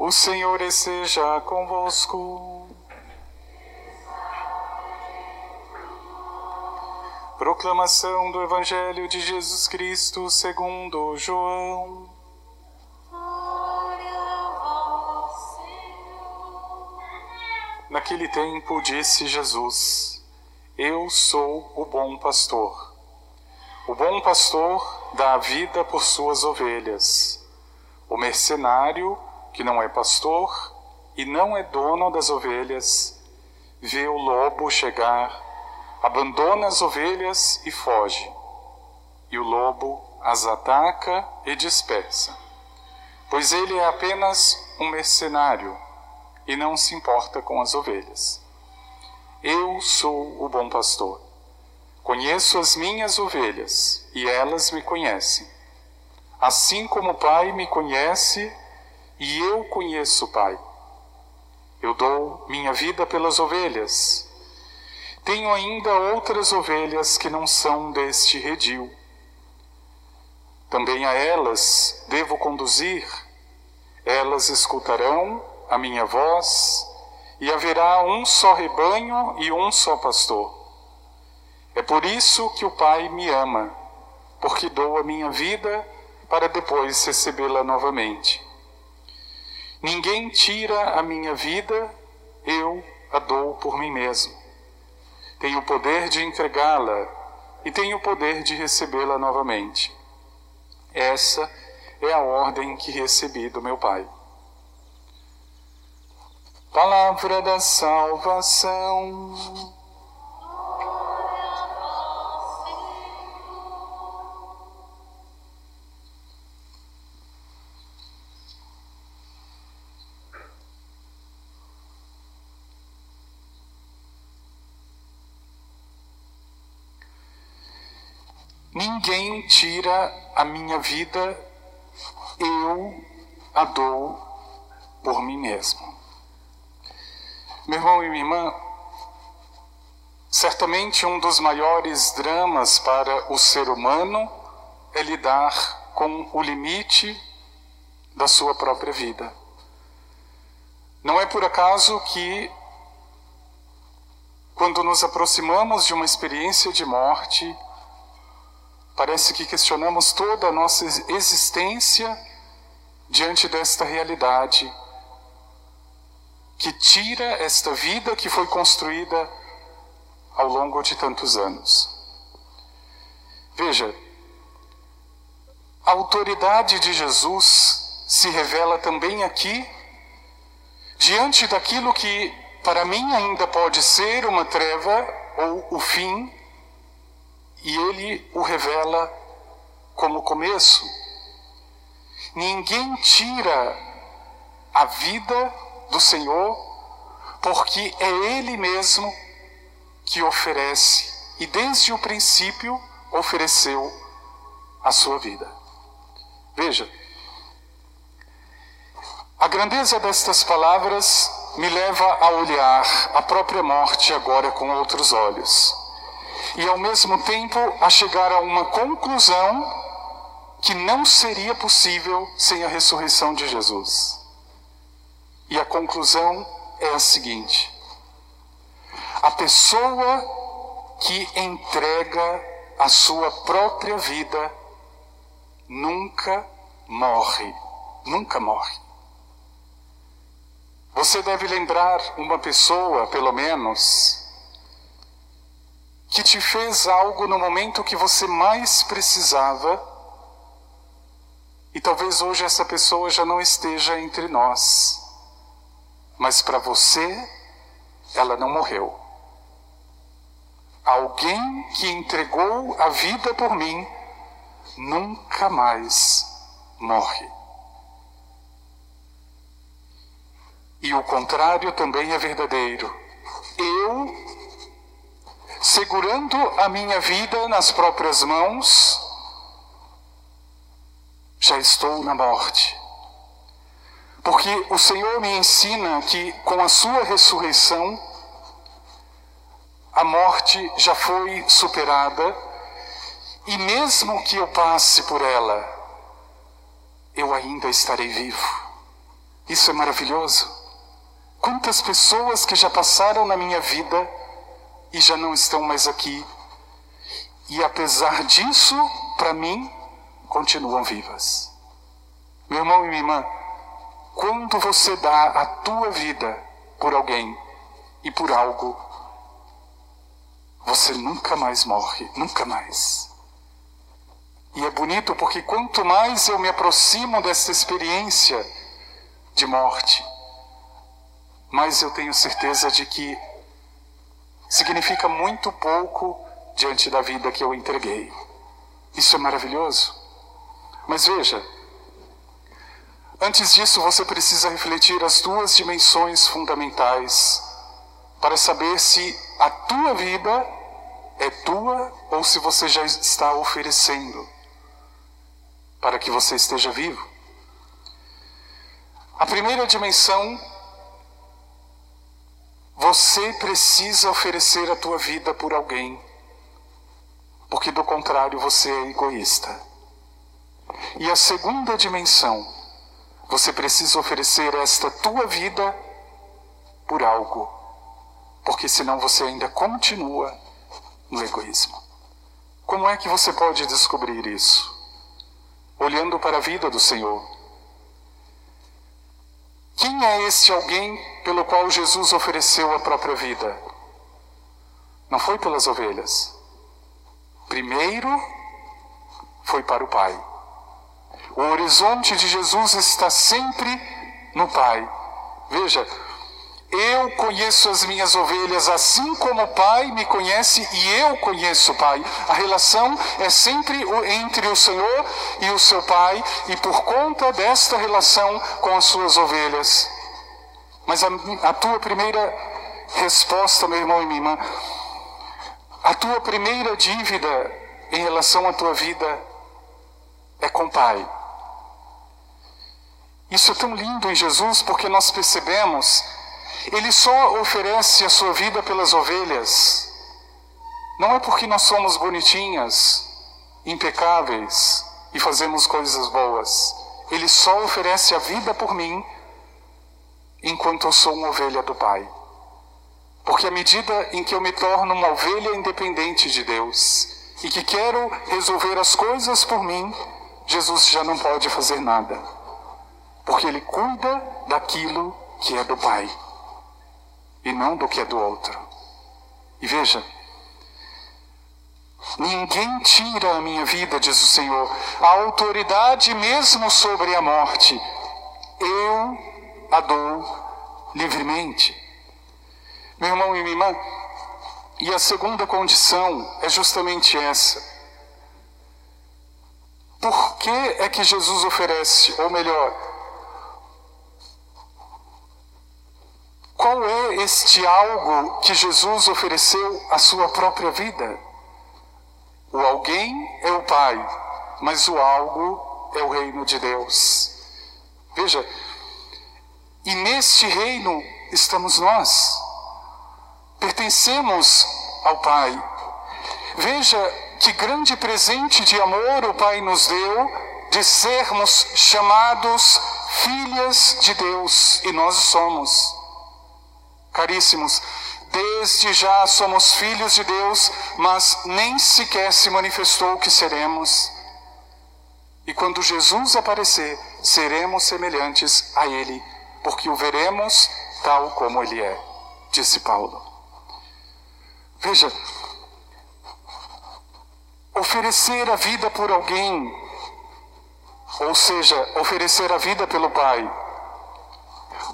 O Senhor esteja convosco. Proclamação do Evangelho de Jesus Cristo segundo João. Naquele tempo disse Jesus: Eu sou o bom pastor. O bom pastor dá a vida por suas ovelhas. O mercenário, que não é pastor e não é dono das ovelhas, vê o lobo chegar, abandona as ovelhas e foge. E o lobo as ataca e dispersa, pois ele é apenas um mercenário e não se importa com as ovelhas. Eu sou o bom pastor. Conheço as minhas ovelhas e elas me conhecem. Assim como o Pai me conhece e eu conheço o Pai. Eu dou minha vida pelas ovelhas. Tenho ainda outras ovelhas que não são deste redil. Também a elas devo conduzir. Elas escutarão a minha voz e haverá um só rebanho e um só pastor. É por isso que o Pai me ama, porque dou a minha vida para depois recebê-la novamente. Ninguém tira a minha vida, eu a dou por mim mesmo. Tenho o poder de entregá-la e tenho o poder de recebê-la novamente. Essa é a ordem que recebi do meu Pai. Palavra da salvação. Ninguém tira a minha vida, eu a dou por mim mesmo. Meu irmão e minha irmã, certamente um dos maiores dramas para o ser humano é lidar com o limite da sua própria vida. Não é por acaso que, quando nos aproximamos de uma experiência de morte, Parece que questionamos toda a nossa existência diante desta realidade que tira esta vida que foi construída ao longo de tantos anos. Veja, a autoridade de Jesus se revela também aqui, diante daquilo que para mim ainda pode ser uma treva ou o fim e ele o revela como começo. Ninguém tira a vida do Senhor, porque é Ele mesmo que oferece e desde o princípio ofereceu a sua vida. Veja, a grandeza destas palavras me leva a olhar a própria morte agora com outros olhos e ao mesmo tempo a chegar a uma conclusão que não seria possível sem a ressurreição de Jesus. E a conclusão é a seguinte: a pessoa que entrega a sua própria vida nunca morre, nunca morre. Você deve lembrar uma pessoa, pelo menos, que te fez algo no momento que você mais precisava, e talvez hoje essa pessoa já não esteja entre nós, mas para você, ela não morreu. Alguém que entregou a vida por mim nunca mais morre. E o contrário também é verdadeiro. Eu segurando a minha vida nas próprias mãos, já estou na morte. Porque o Senhor me ensina que com a sua ressurreição, a morte já foi superada, e mesmo que eu passe por ela, eu ainda estarei vivo. Isso é maravilhoso. Quantas pessoas que já passaram na minha vida e já não estão mais aqui, e apesar disso, para mim, continuam vivas. Meu irmão e minha irmã, quando você dá a tua vida por alguém e por algo, você nunca mais morre, nunca mais. E é bonito porque quanto mais eu me aproximo dessa experiência de morte, mais eu tenho certeza de que significa muito pouco diante da vida que eu entreguei. Isso é maravilhoso. Mas veja, antes disso você precisa refletir as duas dimensões fundamentais para saber se a tua vida é tua ou se você já está oferecendo para que você esteja vivo. A primeira dimensão, você precisa oferecer a tua vida por alguém, porque do contrário você é egoísta. E a segunda dimensão, você precisa oferecer esta tua vida por algo, porque senão você ainda continua no egoísmo. Como é que você pode descobrir isso? Olhando para a vida do Senhor. Quem é este alguém pelo qual Jesus ofereceu a própria vida? Não foi pelas ovelhas. Primeiro foi para o Pai. O horizonte de Jesus está sempre no Pai. Veja, eu conheço as minhas ovelhas assim como o Pai me conhece e eu conheço o Pai. A relação é sempre entre o Senhor e o seu Pai e por conta desta relação com as suas ovelhas. Mas a, a tua primeira resposta, meu irmão e minha irmã, a tua primeira dívida em relação à tua vida é com o Pai. Isso é tão lindo em Jesus porque nós percebemos ele só oferece a sua vida pelas ovelhas. Não é porque nós somos bonitinhas, impecáveis e fazemos coisas boas. Ele só oferece a vida por mim enquanto eu sou uma ovelha do Pai. Porque à medida em que eu me torno uma ovelha independente de Deus e que quero resolver as coisas por mim, Jesus já não pode fazer nada. Porque Ele cuida daquilo que é do Pai e não do que é do outro. E veja, ninguém tira a minha vida, diz o Senhor, a autoridade mesmo sobre a morte. Eu a dou livremente. Meu irmão e minha irmã, e a segunda condição é justamente essa. Por que é que Jesus oferece, ou melhor, Qual é este algo que Jesus ofereceu à sua própria vida? O alguém é o Pai, mas o algo é o reino de Deus. Veja, e neste reino estamos nós. Pertencemos ao Pai. Veja que grande presente de amor o Pai nos deu de sermos chamados filhas de Deus, e nós somos. Caríssimos, desde já somos filhos de Deus, mas nem sequer se manifestou que seremos. E quando Jesus aparecer, seremos semelhantes a Ele, porque o veremos tal como Ele é, disse Paulo. Veja, oferecer a vida por alguém, ou seja, oferecer a vida pelo Pai,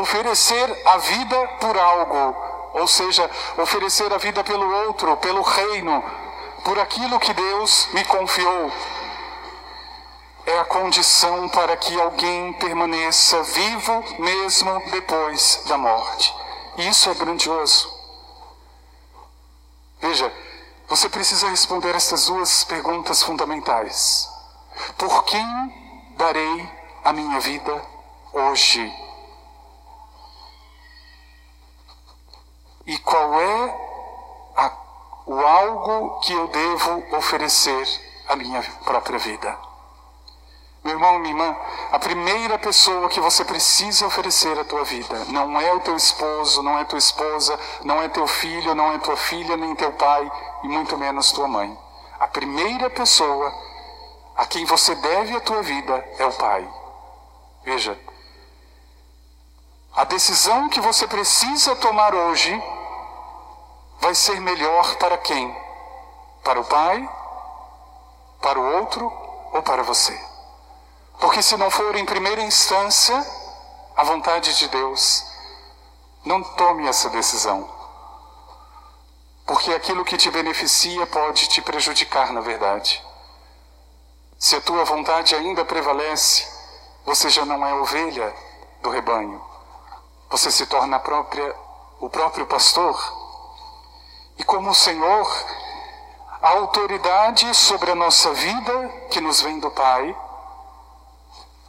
oferecer a vida por algo, ou seja, oferecer a vida pelo outro, pelo reino, por aquilo que Deus me confiou. É a condição para que alguém permaneça vivo mesmo depois da morte. E isso é grandioso. Veja, você precisa responder estas duas perguntas fundamentais. Por quem darei a minha vida hoje? E qual é a, o algo que eu devo oferecer à minha própria vida. Meu irmão minha irmã, a primeira pessoa que você precisa oferecer a tua vida não é o teu esposo, não é tua esposa, não é teu filho, não é tua filha, nem teu pai e muito menos tua mãe. A primeira pessoa a quem você deve a tua vida é o pai. Veja, a decisão que você precisa tomar hoje vai ser melhor para quem? Para o pai? Para o outro ou para você? Porque se não for em primeira instância a vontade de Deus, não tome essa decisão. Porque aquilo que te beneficia pode te prejudicar, na verdade. Se a tua vontade ainda prevalece, você já não é ovelha do rebanho. Você se torna própria, o próprio pastor. Como o Senhor, a autoridade sobre a nossa vida que nos vem do Pai,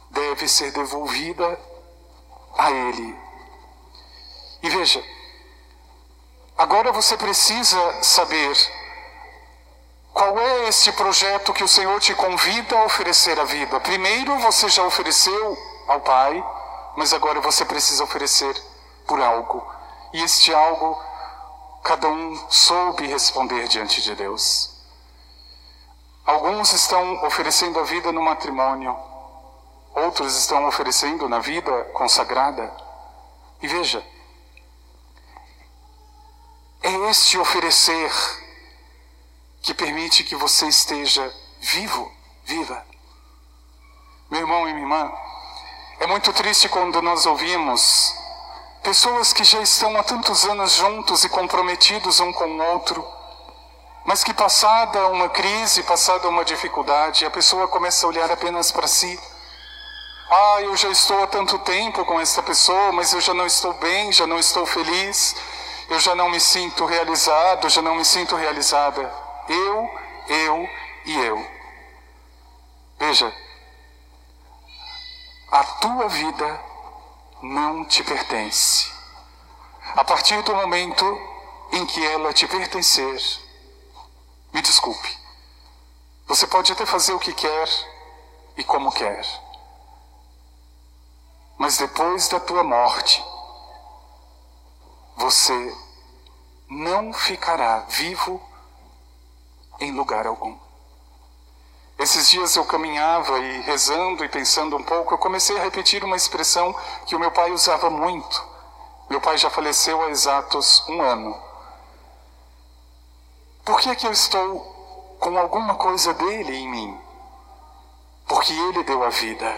deve ser devolvida a Ele. E veja, agora você precisa saber qual é esse projeto que o Senhor te convida a oferecer à vida. Primeiro você já ofereceu ao Pai, mas agora você precisa oferecer por algo. E este algo, cada um soube responder diante de Deus. Alguns estão oferecendo a vida no matrimônio, outros estão oferecendo na vida consagrada. E veja, é este oferecer que permite que você esteja vivo, viva. Meu irmão e minha irmã, é muito triste quando nós ouvimos pessoas que já estão há tantos anos juntos e comprometidos um com o outro, mas que passada uma crise, passada uma dificuldade, a pessoa começa a olhar apenas para si ah, eu já estou há tanto tempo com essa pessoa, mas eu já não estou bem, já não estou feliz, eu já não me sinto realizado, já não me sinto realizada. Eu, eu e eu. Veja, a tua vida não te pertence. A partir do momento em que ela te pertencer, me desculpe, você pode até fazer o que quer e como quer. Mas depois da tua morte, você não ficará vivo em lugar algum. Esses dias eu caminhava e rezando e pensando um pouco, eu comecei a repetir uma expressão que o meu pai usava muito. Meu pai já faleceu há exatos um ano. Por que é que eu estou com alguma coisa dele em mim? Porque ele deu a vida.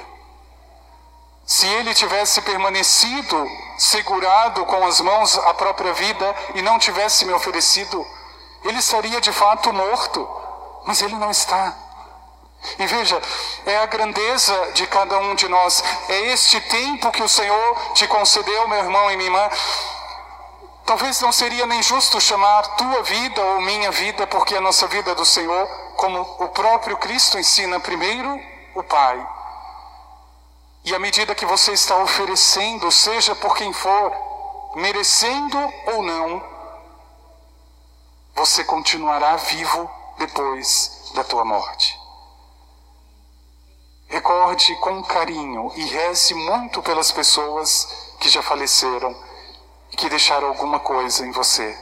Se ele tivesse permanecido segurado com as mãos a própria vida e não tivesse me oferecido, ele estaria de fato morto, mas ele não está. E veja, é a grandeza de cada um de nós, é este tempo que o Senhor te concedeu, meu irmão e minha irmã. Talvez não seria nem justo chamar tua vida ou minha vida, porque a nossa vida é do Senhor, como o próprio Cristo ensina primeiro o Pai e à medida que você está oferecendo, seja por quem for, merecendo ou não, você continuará vivo depois da tua morte. Recorde com carinho e reze muito pelas pessoas que já faleceram e que deixaram alguma coisa em você,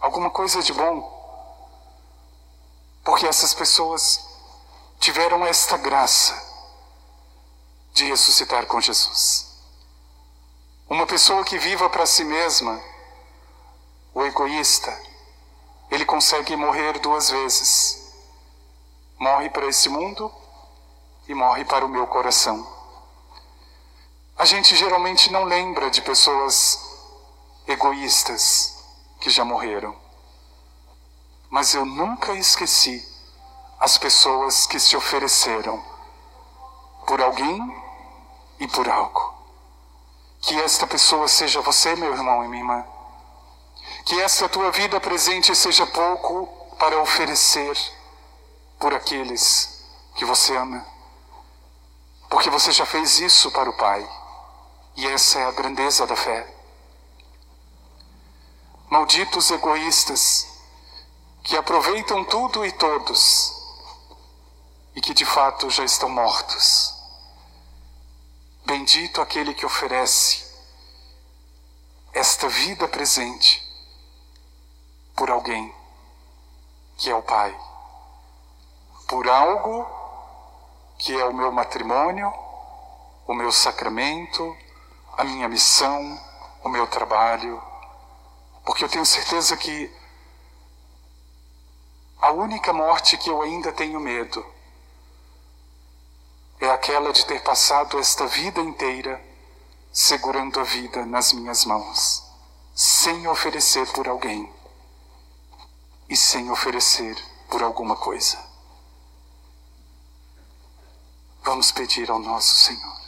alguma coisa de bom. Porque essas pessoas tiveram esta graça de ressuscitar com Jesus. Uma pessoa que viva para si mesma, o egoísta, ele consegue morrer duas vezes. Morre para esse mundo e morre para o meu coração. A gente geralmente não lembra de pessoas egoístas que já morreram. Mas eu nunca esqueci as pessoas que se ofereceram por alguém e por algo. Que esta pessoa seja você, meu irmão e minha irmã. Que esta tua vida presente seja pouco para oferecer por aqueles que você ama. Porque você já fez isso para o Pai. E essa é a grandeza da fé. Malditos egoístas que aproveitam tudo e todos e que de fato já estão mortos. Bendito aquele que oferece esta vida presente por alguém que é o Pai, por algo que é o meu matrimônio, o meu sacramento, a minha missão, o meu trabalho, porque eu tenho certeza que a única morte que eu ainda tenho medo é aquela de ter passado esta vida inteira segurando a vida nas minhas mãos, sem oferecer por alguém e sem oferecer por alguma coisa. Vamos pedir ao nosso Senhor.